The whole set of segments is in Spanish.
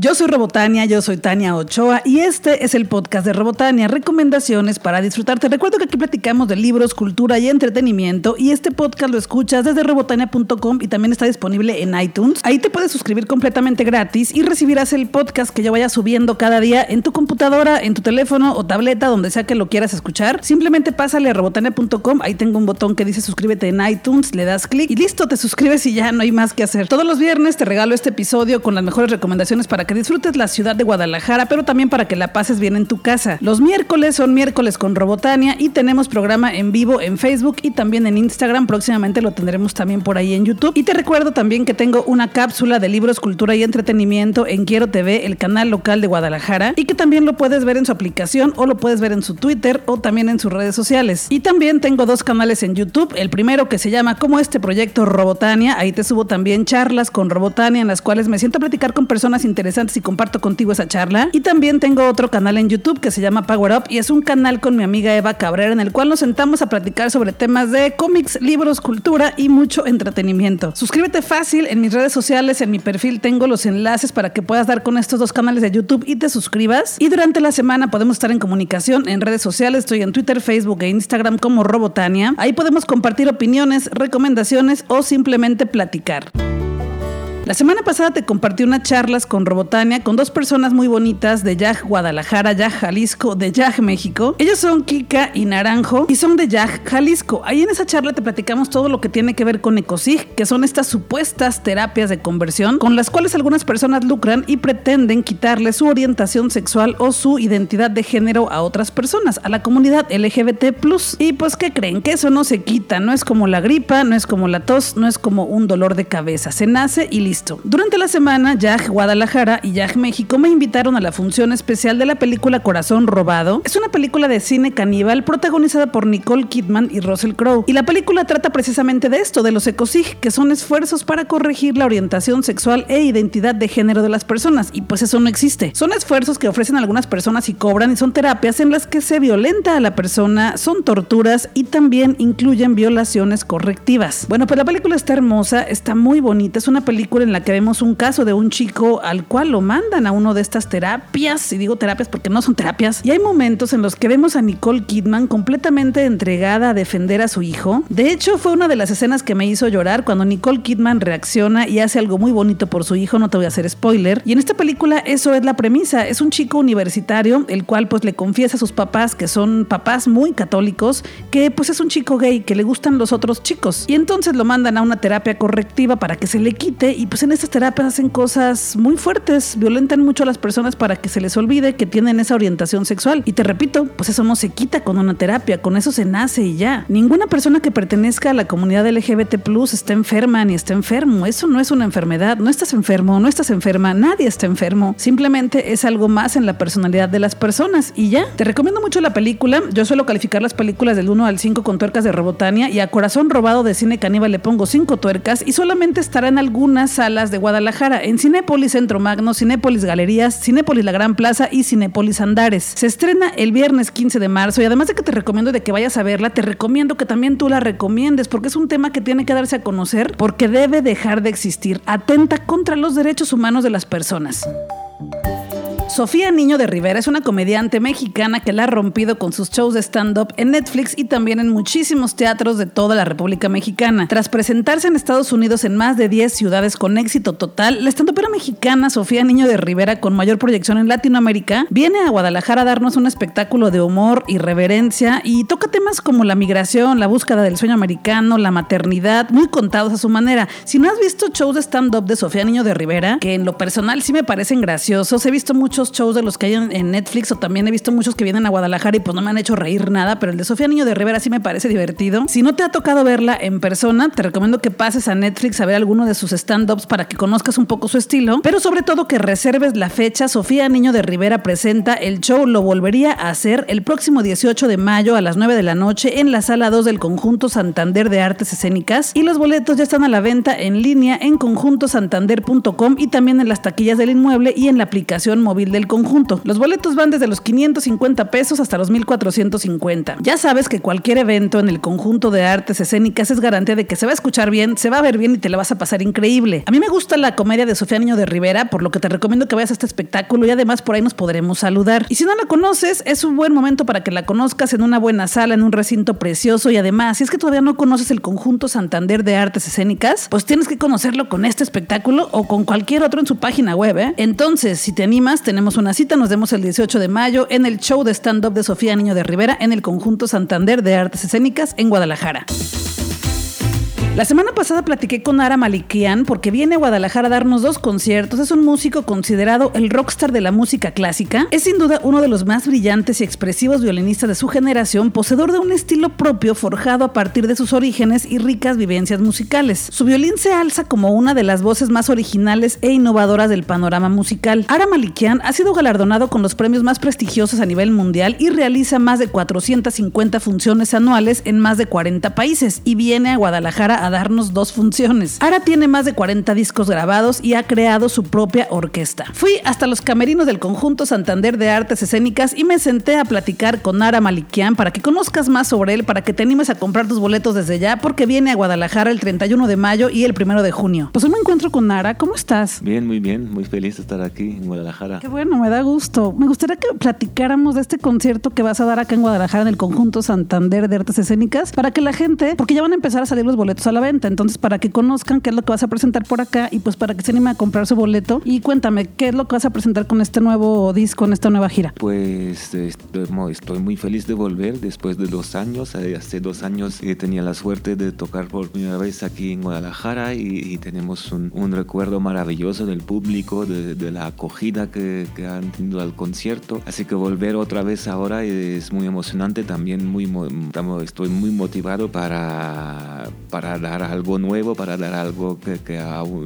Yo soy Robotania, yo soy Tania Ochoa y este es el podcast de Robotania, recomendaciones para disfrutar. Te recuerdo que aquí platicamos de libros, cultura y entretenimiento y este podcast lo escuchas desde robotania.com y también está disponible en iTunes. Ahí te puedes suscribir completamente gratis y recibirás el podcast que yo vaya subiendo cada día en tu computadora, en tu teléfono o tableta, donde sea que lo quieras escuchar. Simplemente pásale a robotania.com, ahí tengo un botón que dice suscríbete en iTunes, le das clic y listo, te suscribes y ya no hay más que hacer. Todos los viernes te regalo este episodio con las mejores recomendaciones para que disfrutes la ciudad de Guadalajara, pero también para que la pases bien en tu casa. Los miércoles son miércoles con Robotania y tenemos programa en vivo en Facebook y también en Instagram. Próximamente lo tendremos también por ahí en YouTube. Y te recuerdo también que tengo una cápsula de libros, cultura y entretenimiento en Quiero TV, el canal local de Guadalajara, y que también lo puedes ver en su aplicación o lo puedes ver en su Twitter o también en sus redes sociales. Y también tengo dos canales en YouTube. El primero que se llama como este proyecto Robotania. Ahí te subo también charlas con Robotania en las cuales me siento a platicar con personas interesantes y comparto contigo esa charla. Y también tengo otro canal en YouTube que se llama Power Up y es un canal con mi amiga Eva Cabrera en el cual nos sentamos a platicar sobre temas de cómics, libros, cultura y mucho entretenimiento. Suscríbete fácil en mis redes sociales, en mi perfil tengo los enlaces para que puedas dar con estos dos canales de YouTube y te suscribas. Y durante la semana podemos estar en comunicación en redes sociales, estoy en Twitter, Facebook e Instagram como Robotania. Ahí podemos compartir opiniones, recomendaciones o simplemente platicar. La semana pasada te compartí unas charlas con Robotania con dos personas muy bonitas de Yaj Guadalajara, Yaj Jalisco, de Yaj México. Ellos son Kika y Naranjo y son de Yaj Jalisco. Ahí en esa charla te platicamos todo lo que tiene que ver con ECOSIG, que son estas supuestas terapias de conversión con las cuales algunas personas lucran y pretenden quitarle su orientación sexual o su identidad de género a otras personas, a la comunidad LGBT. Y pues, ¿qué creen? Que eso no se quita, no es como la gripa, no es como la tos, no es como un dolor de cabeza. Se nace y durante la semana, YAG Guadalajara y YAG México me invitaron a la función especial de la película Corazón Robado. Es una película de cine caníbal protagonizada por Nicole Kidman y Russell Crowe. Y la película trata precisamente de esto, de los ecosig, que son esfuerzos para corregir la orientación sexual e identidad de género de las personas. Y pues eso no existe. Son esfuerzos que ofrecen algunas personas y cobran y son terapias en las que se violenta a la persona, son torturas y también incluyen violaciones correctivas. Bueno, pues la película está hermosa, está muy bonita, es una película en la que vemos un caso de un chico al cual lo mandan a uno de estas terapias, y digo terapias porque no son terapias, y hay momentos en los que vemos a Nicole Kidman completamente entregada a defender a su hijo. De hecho, fue una de las escenas que me hizo llorar cuando Nicole Kidman reacciona y hace algo muy bonito por su hijo, no te voy a hacer spoiler. Y en esta película eso es la premisa, es un chico universitario, el cual pues le confiesa a sus papás, que son papás muy católicos, que pues es un chico gay, que le gustan los otros chicos. Y entonces lo mandan a una terapia correctiva para que se le quite y pues pues en estas terapias hacen cosas muy fuertes, violentan mucho a las personas para que se les olvide que tienen esa orientación sexual. Y te repito, pues eso no se quita con una terapia, con eso se nace y ya. Ninguna persona que pertenezca a la comunidad LGBT plus está enferma ni está enfermo. Eso no es una enfermedad. No estás enfermo, no estás enferma, nadie está enfermo. Simplemente es algo más en la personalidad de las personas y ya. Te recomiendo mucho la película. Yo suelo calificar las películas del 1 al 5 con tuercas de Robotania y a Corazón Robado de Cine Caníbal le pongo 5 tuercas y solamente estará en algunas de Guadalajara, en Cinépolis Centro Magno, Cinépolis Galerías, Cinépolis La Gran Plaza y Cinépolis Andares. Se estrena el viernes 15 de marzo y además de que te recomiendo de que vayas a verla, te recomiendo que también tú la recomiendes porque es un tema que tiene que darse a conocer porque debe dejar de existir. Atenta contra los derechos humanos de las personas. Sofía Niño de Rivera es una comediante mexicana que la ha rompido con sus shows de stand-up en Netflix y también en muchísimos teatros de toda la República Mexicana. Tras presentarse en Estados Unidos en más de 10 ciudades con éxito total, la stand-upera mexicana Sofía Niño de Rivera, con mayor proyección en Latinoamérica, viene a Guadalajara a darnos un espectáculo de humor, y reverencia y toca temas como la migración, la búsqueda del sueño americano, la maternidad, muy contados a su manera. Si no has visto shows de stand-up de Sofía Niño de Rivera, que en lo personal sí me parecen graciosos, he visto muchos shows de los que hay en Netflix o también he visto muchos que vienen a Guadalajara y pues no me han hecho reír nada, pero el de Sofía Niño de Rivera sí me parece divertido. Si no te ha tocado verla en persona, te recomiendo que pases a Netflix a ver alguno de sus stand-ups para que conozcas un poco su estilo, pero sobre todo que reserves la fecha. Sofía Niño de Rivera presenta el show Lo Volvería a hacer el próximo 18 de mayo a las 9 de la noche en la sala 2 del Conjunto Santander de Artes Escénicas y los boletos ya están a la venta en línea en conjuntosantander.com y también en las taquillas del inmueble y en la aplicación móvil del conjunto. Los boletos van desde los 550 pesos hasta los 1450. Ya sabes que cualquier evento en el conjunto de artes escénicas es garantía de que se va a escuchar bien, se va a ver bien y te la vas a pasar increíble. A mí me gusta la comedia de Sofía Niño de Rivera, por lo que te recomiendo que vayas a este espectáculo y además por ahí nos podremos saludar. Y si no la conoces, es un buen momento para que la conozcas en una buena sala, en un recinto precioso y además, si es que todavía no conoces el conjunto Santander de Artes Escénicas, pues tienes que conocerlo con este espectáculo o con cualquier otro en su página web. ¿eh? Entonces, si te animas, tenemos una cita, nos vemos el 18 de mayo en el show de stand-up de Sofía Niño de Rivera en el conjunto Santander de Artes Escénicas en Guadalajara. La semana pasada platiqué con Ara Malikian porque viene a Guadalajara a darnos dos conciertos. Es un músico considerado el rockstar de la música clásica. Es sin duda uno de los más brillantes y expresivos violinistas de su generación, poseedor de un estilo propio forjado a partir de sus orígenes y ricas vivencias musicales. Su violín se alza como una de las voces más originales e innovadoras del panorama musical. Ara Malikian ha sido galardonado con los premios más prestigiosos a nivel mundial y realiza más de 450 funciones anuales en más de 40 países y viene a Guadalajara a darnos dos funciones. Ara tiene más de 40 discos grabados y ha creado su propia orquesta. Fui hasta los camerinos del conjunto Santander de Artes Escénicas y me senté a platicar con Ara Malikian para que conozcas más sobre él, para que te animes a comprar tus boletos desde ya, porque viene a Guadalajara el 31 de mayo y el 1 de junio. Pues me encuentro con Ara. ¿Cómo estás? Bien, muy bien. Muy feliz de estar aquí en Guadalajara. Qué bueno, me da gusto. Me gustaría que platicáramos de este concierto que vas a dar acá en Guadalajara en el conjunto Santander de Artes Escénicas para que la gente, porque ya van a empezar a salir los boletos a la venta, entonces para que conozcan qué es lo que vas a presentar por acá y pues para que se anime a comprar su boleto. Y cuéntame, ¿qué es lo que vas a presentar con este nuevo disco, en esta nueva gira? Pues estoy, muy feliz de volver después de dos años. Eh, hace dos años eh, tenía la suerte de tocar por primera vez aquí en Guadalajara y, tenemos un, recuerdo maravilloso del público, de, la acogida que, han tenido al concierto. Así que volver otra vez ahora es muy emocionante, también muy, estoy muy motivado para, para dar algo nuevo, para dar algo que, que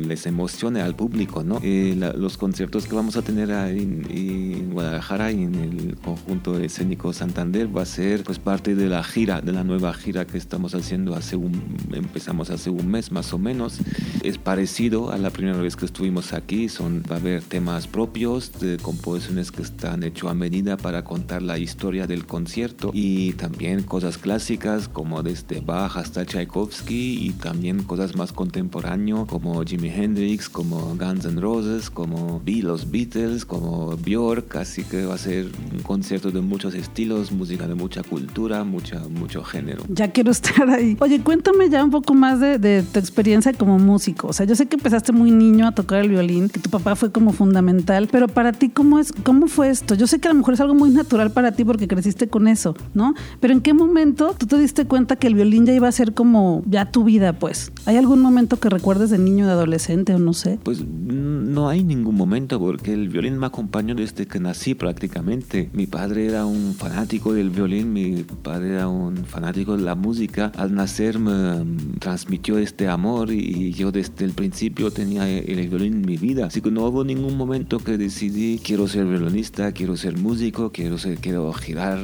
les emocione al público, ¿no? Eh, los conciertos que vamos a tener en, en, Guadalajara y en el conjunto escénico Santander va a ser pues parte de la gira, de la nueva gira que estamos haciendo hace un, empezamos hace un mes más o menos. Es parecido a la primera vez que estuvimos aquí, son, va a haber temas propios de composiciones que están hechas a medida para contar la historia del concierto y también cosas clásicas como desde Bach hasta Tchaikovsky y también cosas más contemporáneas como Jimi Hendrix, como Guns N' Roses, como los Beatles, como Björk, así que va a ser un concierto de muchos estilos, música de mucha cultura, mucha, mucho género. Ya quiero estar ahí. Oye, cuéntame ya un poco más de, tu experiencia como músico. O sea, yo sé que empezaste muy niño a tocar el violín, que tu papá fue como fundamental, pero para ti, ¿cómo, es, cómo fue esto? Yo sé que a lo mejor es algo muy natural para ti porque creciste con eso, ¿no? Pero ¿en qué momento tú te diste cuenta que el violín ya iba a ser como ya tu vida? Pues. ¿Hay algún momento que recuerdes de niño, de adolescente o no sé? Pues no hay ningún momento porque el violín me acompañó desde que nací prácticamente. Mi padre era un fanático del violín, mi padre era un fanático de la música. Al nacer me transmitió este amor y yo desde el principio tenía el violín en mi vida. Así que no hubo ningún momento que decidí quiero ser violinista, quiero ser músico, quiero, ser, quiero girar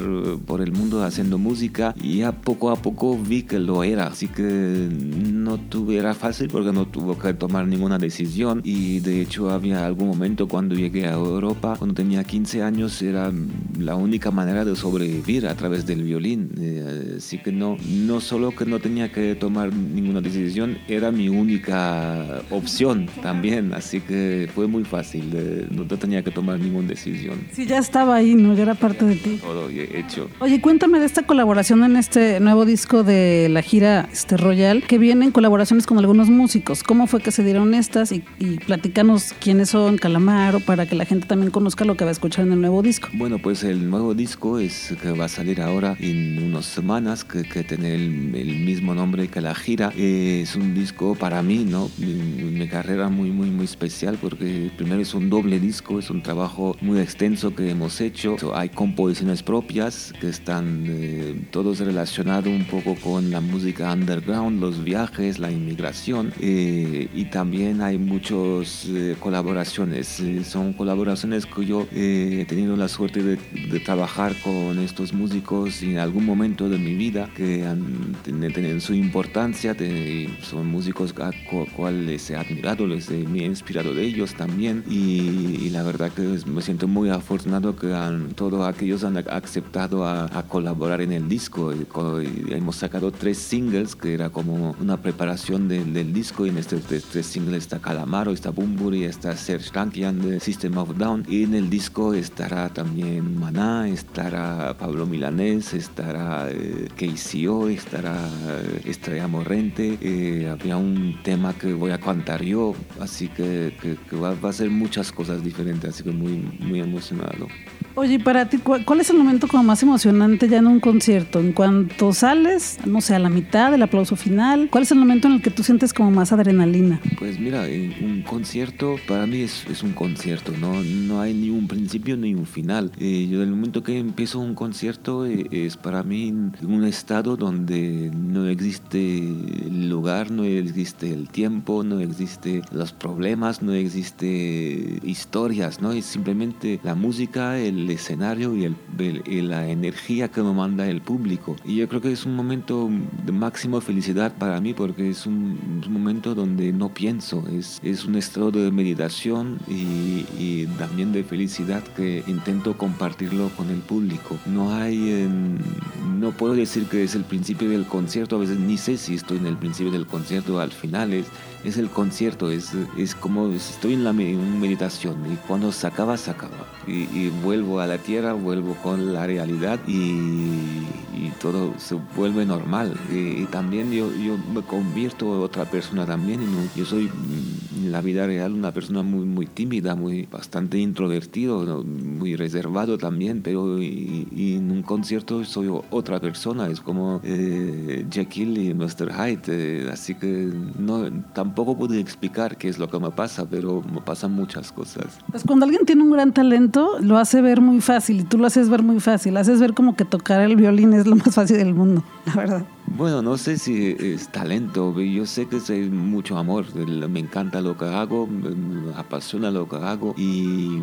por el mundo haciendo música. Y ya poco a poco vi que lo era. Así que no tuviera fácil porque no tuvo que tomar ninguna decisión y de hecho había algún momento cuando llegué a Europa, cuando tenía 15 años, era la única manera de sobrevivir a través del violín. Eh, así que no, no solo que no tenía que tomar ninguna decisión, era mi única opción también, así que fue muy fácil, no tenía que tomar ninguna decisión. Sí, ya estaba ahí, ¿no? Ya era parte de ti. Todo hecho. Oye, cuéntame de esta colaboración en este nuevo disco de la gira este Royal, que vienen colaboraciones con algunos músicos. ¿Cómo fue que se dieron estas? Y, y quiénes son Calamaro para que la gente también conozca lo que va a escuchar en el nuevo disco. Bueno, pues el nuevo disco es que va a salir ahora en unas semanas, que, que tiene el, mismo nombre que la gira. es un disco para mí, ¿no? Mi, mi, carrera muy, muy, muy especial porque primero es un doble disco, es un trabajo muy extenso que hemos hecho. Hay composiciones propias que están eh, todos relacionados un poco con la música underground, los los viajes, la inmigración eh, y también hay muchas eh, colaboraciones. son colaboraciones que yo he tenido la suerte de, trabajar con estos músicos en algún momento de mi vida que han tenido su importancia, son músicos a cuales he admirado, les me he inspirado de ellos también y, la verdad que me siento muy afortunado que han, todos aquellos han aceptado a, colaborar en el disco. hemos sacado tres singles que era como una preparación del disco y en estos tres, singles está Calamaro, está Bumburi, está Serge Tankian de System of Down y en el disco estará también Maná, estará Pablo Milanés, estará eh, KCO, estará eh, Estrella Morrente, eh, había un tema que voy a cantar yo, así que, va, va, a ser muchas cosas diferentes, así que muy, muy emocionado. Oye, para ti, ¿cuál es el momento como más emocionante ya en un concierto? En cuanto sales, no sé, a la mitad del aplauso final, ¿cuál es el momento en el que tú sientes como más adrenalina? Pues mira, un concierto para mí es, es un concierto, ¿no? no hay ni un principio ni un final. Eh, yo del momento que empiezo un concierto eh, es para mí un estado donde no existe el lugar, no existe el tiempo, no existe los problemas, no existe historias, ¿no? Es simplemente la música, el escenario y, el, la energía que me manda el público. Y yo creo que es un momento de máxima felicidad para mí porque es un, momento donde no pienso, es, es un estado de meditación y, y, también de felicidad que intento compartirlo con el público. No hay, no puedo decir que es el principio del concierto, a veces ni sé si estoy en el principio del concierto al final, es, es el concierto, es, es como estoy en la meditación y cuando se acaba, se acaba. Y, y vuelvo a la tierra, vuelvo con la realidad y, todo se vuelve normal. Y, también yo, yo me convierto en otra persona también. Yo soy mm, en la vida real una persona muy, muy tímida, muy bastante introvertido, muy reservado también, pero y, en un concierto soy otra persona. Es como eh, Jekyll y Mr. Hyde. Eh, así que no, tampoco puedo explicar qué es lo que me pasa, pero me pasan muchas cosas. Pues cuando alguien tiene un gran talento, lo hace ver muy fácil y tú lo haces ver muy fácil. Haces ver como que tocar el violín es lo más fácil del mundo, la verdad. Bueno, no sé si es talento, yo sé que es mucho amor, me encanta lo que hago, me apasiona lo que hago y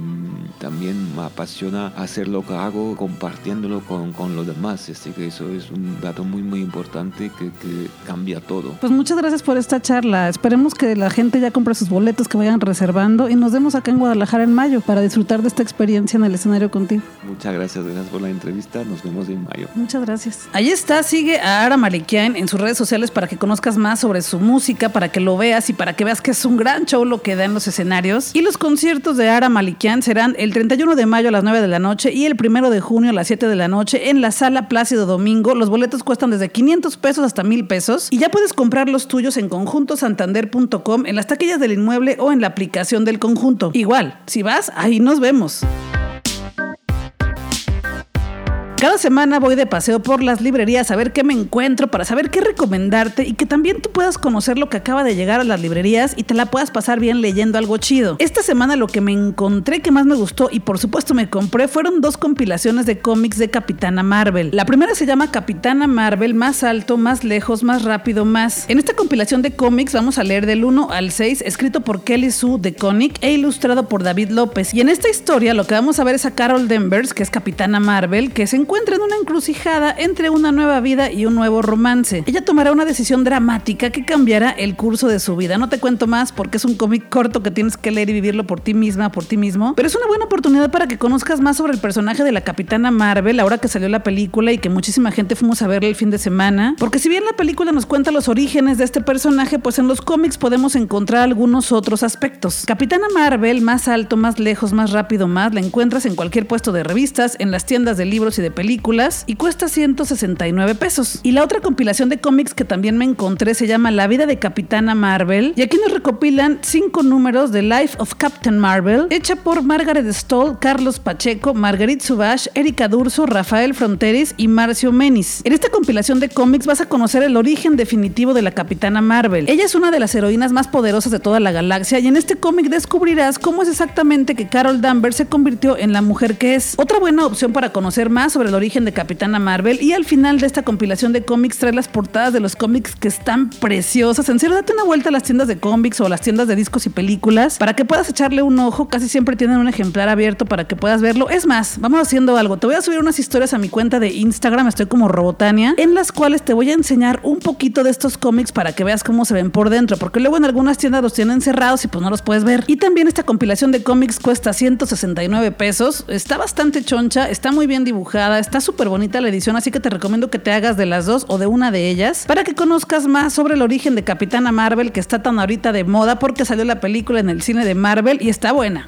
también me apasiona hacer lo que hago compartiéndolo con, con los demás, así que eso es un dato muy muy importante que, que, cambia todo. Pues muchas gracias por esta charla, esperemos que la gente ya compre sus boletos, que vayan reservando y nos vemos acá en Guadalajara en mayo para disfrutar de esta experiencia en el escenario contigo. Muchas gracias, gracias por la entrevista, nos vemos en mayo. Muchas gracias. Ahí está, sigue a Ara María en sus redes sociales para que conozcas más sobre su música, para que lo veas y para que veas que es un gran show lo que da en los escenarios. Y los conciertos de Ara Malikian serán el 31 de mayo a las 9 de la noche y el 1 de junio a las 7 de la noche en la sala Plácido Domingo. Los boletos cuestan desde 500 pesos hasta 1000 pesos y ya puedes comprar los tuyos en conjuntosantander.com, en las taquillas del inmueble o en la aplicación del conjunto. Igual, si vas, ahí nos vemos. Cada semana voy de paseo por las librerías a ver qué me encuentro, para saber qué recomendarte y que también tú puedas conocer lo que acaba de llegar a las librerías y te la puedas pasar bien leyendo algo chido. Esta semana lo que me encontré que más me gustó y por supuesto me compré fueron dos compilaciones de cómics de Capitana Marvel. La primera se llama Capitana Marvel, más alto, más lejos, más rápido, más. En esta compilación de cómics vamos a leer del 1 al 6, escrito por Kelly Sue de Conic e ilustrado por David López. Y en esta historia lo que vamos a ver es a Carol Danvers, que es Capitana Marvel, que se encuentra encuentra en una encrucijada entre una nueva vida y un nuevo romance. Ella tomará una decisión dramática que cambiará el curso de su vida. No te cuento más porque es un cómic corto que tienes que leer y vivirlo por ti misma, por ti mismo, pero es una buena oportunidad para que conozcas más sobre el personaje de la Capitana Marvel ahora que salió la película y que muchísima gente fuimos a verla el fin de semana. Porque si bien la película nos cuenta los orígenes de este personaje, pues en los cómics podemos encontrar algunos otros aspectos. Capitana Marvel, más alto, más lejos, más rápido, más, la encuentras en cualquier puesto de revistas, en las tiendas de libros y de películas y cuesta 169 pesos. Y la otra compilación de cómics que también me encontré se llama La vida de Capitana Marvel y aquí nos recopilan cinco números de Life of Captain Marvel, hecha por Margaret Stoll, Carlos Pacheco, Marguerite Subash, Erika Durso, Rafael Fronteris y Marcio Menis. En esta compilación de cómics vas a conocer el origen definitivo de la Capitana Marvel. Ella es una de las heroínas más poderosas de toda la galaxia y en este cómic descubrirás cómo es exactamente que Carol Danvers se convirtió en la mujer que es. Otra buena opción para conocer más sobre el origen de Capitana Marvel y al final de esta compilación de cómics trae las portadas de los cómics que están preciosas. En serio, date una vuelta a las tiendas de cómics o las tiendas de discos y películas para que puedas echarle un ojo. Casi siempre tienen un ejemplar abierto para que puedas verlo. Es más, vamos haciendo algo. Te voy a subir unas historias a mi cuenta de Instagram, estoy como Robotania, en las cuales te voy a enseñar un poquito de estos cómics para que veas cómo se ven por dentro, porque luego en algunas tiendas los tienen cerrados y pues no los puedes ver. Y también esta compilación de cómics cuesta 169 pesos. Está bastante choncha, está muy bien dibujada, está súper bonita la edición, así que te recomiendo que te hagas de las dos o de una de ellas para que conozcas más sobre el origen de Capitana Marvel que está tan ahorita de moda porque salió la película en el cine de Marvel y está buena.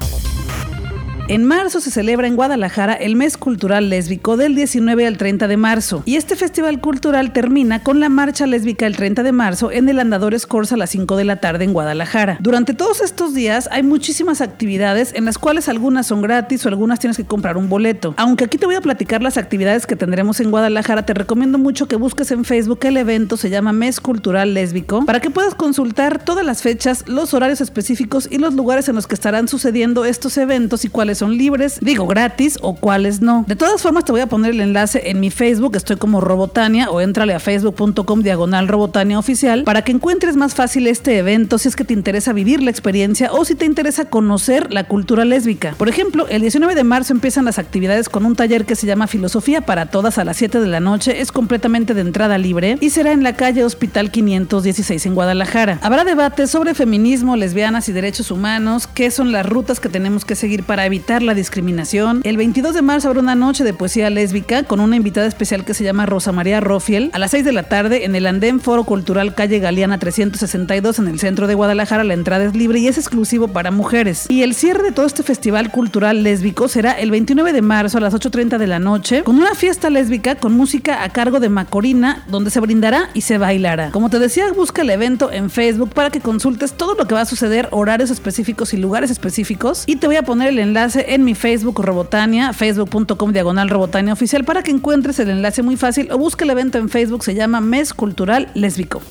En marzo se celebra en Guadalajara el mes cultural lésbico del 19 al 30 de marzo y este festival cultural termina con la marcha lésbica el 30 de marzo en el Andador Corsa a las 5 de la tarde en Guadalajara. Durante todos estos días hay muchísimas actividades en las cuales algunas son gratis o algunas tienes que comprar un boleto. Aunque aquí te voy a platicar las actividades que tendremos en Guadalajara, te recomiendo mucho que busques en Facebook el evento se llama Mes Cultural Lésbico para que puedas consultar todas las fechas, los horarios específicos y los lugares en los que estarán sucediendo estos eventos y cuáles son libres, digo gratis o cuáles no. De todas formas te voy a poner el enlace en mi Facebook, estoy como Robotania o entrale a facebook.com diagonal Robotania oficial para que encuentres más fácil este evento si es que te interesa vivir la experiencia o si te interesa conocer la cultura lésbica. Por ejemplo, el 19 de marzo empiezan las actividades con un taller que se llama Filosofía para Todas a las 7 de la noche, es completamente de entrada libre y será en la calle Hospital 516 en Guadalajara. Habrá debates sobre feminismo, lesbianas y derechos humanos, qué son las rutas que tenemos que seguir para evitar la discriminación. El 22 de marzo habrá una noche de poesía lésbica con una invitada especial que se llama Rosa María Rofiel a las 6 de la tarde en el Andén Foro Cultural Calle Galeana 362 en el centro de Guadalajara. La entrada es libre y es exclusivo para mujeres. Y el cierre de todo este festival cultural lésbico será el 29 de marzo a las 8.30 de la noche con una fiesta lésbica con música a cargo de Macorina donde se brindará y se bailará. Como te decía, busca el evento en Facebook para que consultes todo lo que va a suceder, horarios específicos y lugares específicos y te voy a poner el enlace en mi Facebook Robotania, facebook.com diagonal Robotania oficial para que encuentres el enlace muy fácil o busque el evento en Facebook, se llama Mes Cultural Lésbico.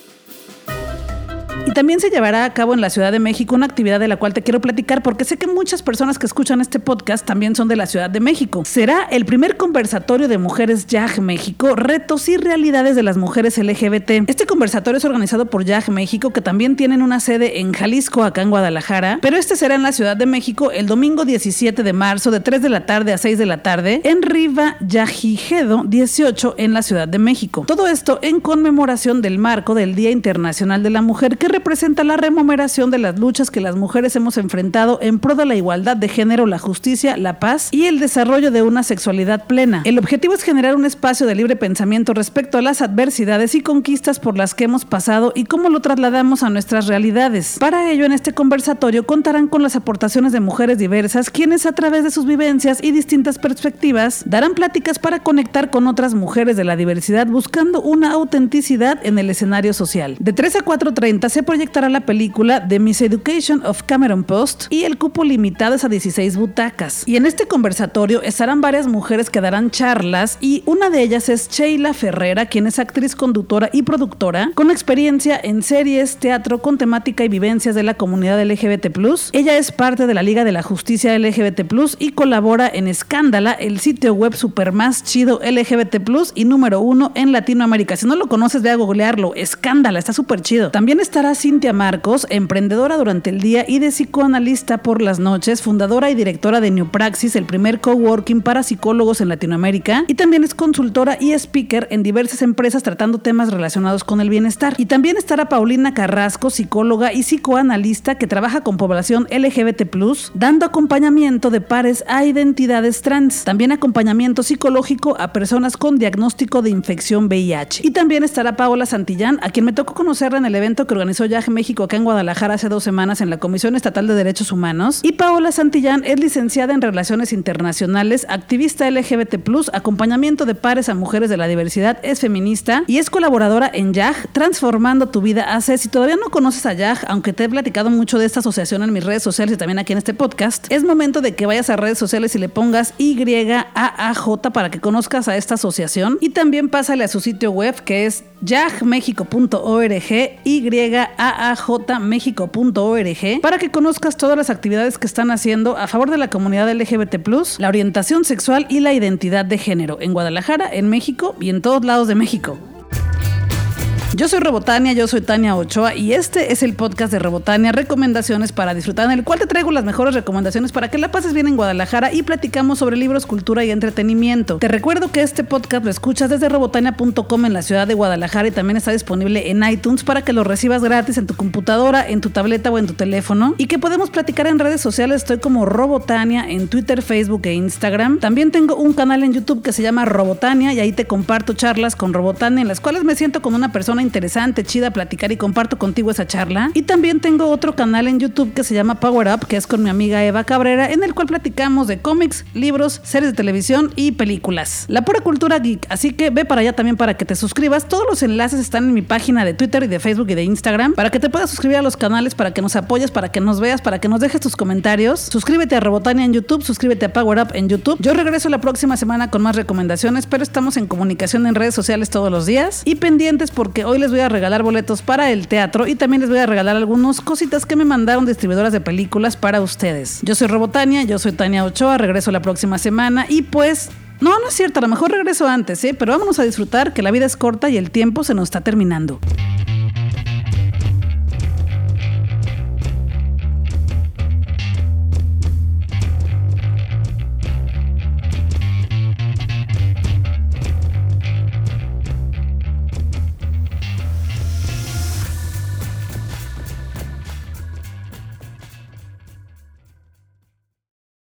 También se llevará a cabo en la Ciudad de México una actividad de la cual te quiero platicar porque sé que muchas personas que escuchan este podcast también son de la Ciudad de México. Será el primer conversatorio de mujeres YAG México, retos y realidades de las mujeres LGBT. Este conversatorio es organizado por YAG México, que también tienen una sede en Jalisco, acá en Guadalajara, pero este será en la Ciudad de México el domingo 17 de marzo de 3 de la tarde a 6 de la tarde en Riva Yajijedo 18 en la Ciudad de México. Todo esto en conmemoración del marco del Día Internacional de la Mujer que representa la remuneración de las luchas que las mujeres hemos enfrentado en pro de la igualdad de género, la justicia, la paz y el desarrollo de una sexualidad plena. El objetivo es generar un espacio de libre pensamiento respecto a las adversidades y conquistas por las que hemos pasado y cómo lo trasladamos a nuestras realidades. Para ello, en este conversatorio contarán con las aportaciones de mujeres diversas, quienes a través de sus vivencias y distintas perspectivas darán pláticas para conectar con otras mujeres de la diversidad buscando una autenticidad en el escenario social. De 3 a 4.30 se proyectará la película The Miss Education of Cameron Post y el cupo limitado es a 16 butacas. Y en este conversatorio estarán varias mujeres que darán charlas y una de ellas es Sheila Ferrera, quien es actriz, conductora y productora con experiencia en series, teatro con temática y vivencias de la comunidad LGBT+. Ella es parte de la Liga de la Justicia LGBT+, y colabora en Escándala, el sitio web super más chido LGBT+, y número uno en Latinoamérica. Si no lo conoces, ve a googlearlo. Escándala, está súper chido. También estará Cintia Marcos, emprendedora durante el día y de psicoanalista por las noches, fundadora y directora de New Praxis, el primer coworking para psicólogos en Latinoamérica, y también es consultora y speaker en diversas empresas tratando temas relacionados con el bienestar. Y también estará Paulina Carrasco, psicóloga y psicoanalista que trabaja con población LGBT+, dando acompañamiento de pares a identidades trans, también acompañamiento psicológico a personas con diagnóstico de infección VIH. Y también estará Paola Santillán, a quien me tocó conocerla en el evento que organizó Yag México acá en Guadalajara hace dos semanas en la Comisión Estatal de Derechos Humanos. Y Paola Santillán es licenciada en Relaciones Internacionales, activista LGBT, acompañamiento de pares a mujeres de la diversidad, es feminista y es colaboradora en YAG, Transformando tu Vida hace. Si todavía no conoces a YAG, aunque te he platicado mucho de esta asociación en mis redes sociales y también aquí en este podcast, es momento de que vayas a redes sociales y le pongas YAAJ para que conozcas a esta asociación. Y también pásale a su sitio web que es yagmexico.org, aajmexico.org para que conozcas todas las actividades que están haciendo a favor de la comunidad LGBT+, la orientación sexual y la identidad de género en Guadalajara, en México y en todos lados de México. Yo soy Robotania, yo soy Tania Ochoa y este es el podcast de Robotania, recomendaciones para disfrutar, en el cual te traigo las mejores recomendaciones para que la pases bien en Guadalajara y platicamos sobre libros, cultura y entretenimiento. Te recuerdo que este podcast lo escuchas desde robotania.com en la ciudad de Guadalajara y también está disponible en iTunes para que lo recibas gratis en tu computadora, en tu tableta o en tu teléfono y que podemos platicar en redes sociales. Estoy como Robotania en Twitter, Facebook e Instagram. También tengo un canal en YouTube que se llama Robotania y ahí te comparto charlas con Robotania en las cuales me siento con una persona interesante, chida platicar y comparto contigo esa charla. Y también tengo otro canal en YouTube que se llama Power Up, que es con mi amiga Eva Cabrera, en el cual platicamos de cómics, libros, series de televisión y películas. La pura cultura geek, así que ve para allá también para que te suscribas. Todos los enlaces están en mi página de Twitter y de Facebook y de Instagram para que te puedas suscribir a los canales, para que nos apoyes, para que nos veas, para que nos dejes tus comentarios. Suscríbete a Robotania en YouTube, suscríbete a Power Up en YouTube. Yo regreso la próxima semana con más recomendaciones, pero estamos en comunicación en redes sociales todos los días y pendientes porque les voy a regalar boletos para el teatro y también les voy a regalar algunas cositas que me mandaron distribuidoras de películas para ustedes. Yo soy Robotania, yo soy Tania Ochoa, regreso la próxima semana y pues no, no es cierto, a lo mejor regreso antes, ¿eh? pero vámonos a disfrutar que la vida es corta y el tiempo se nos está terminando.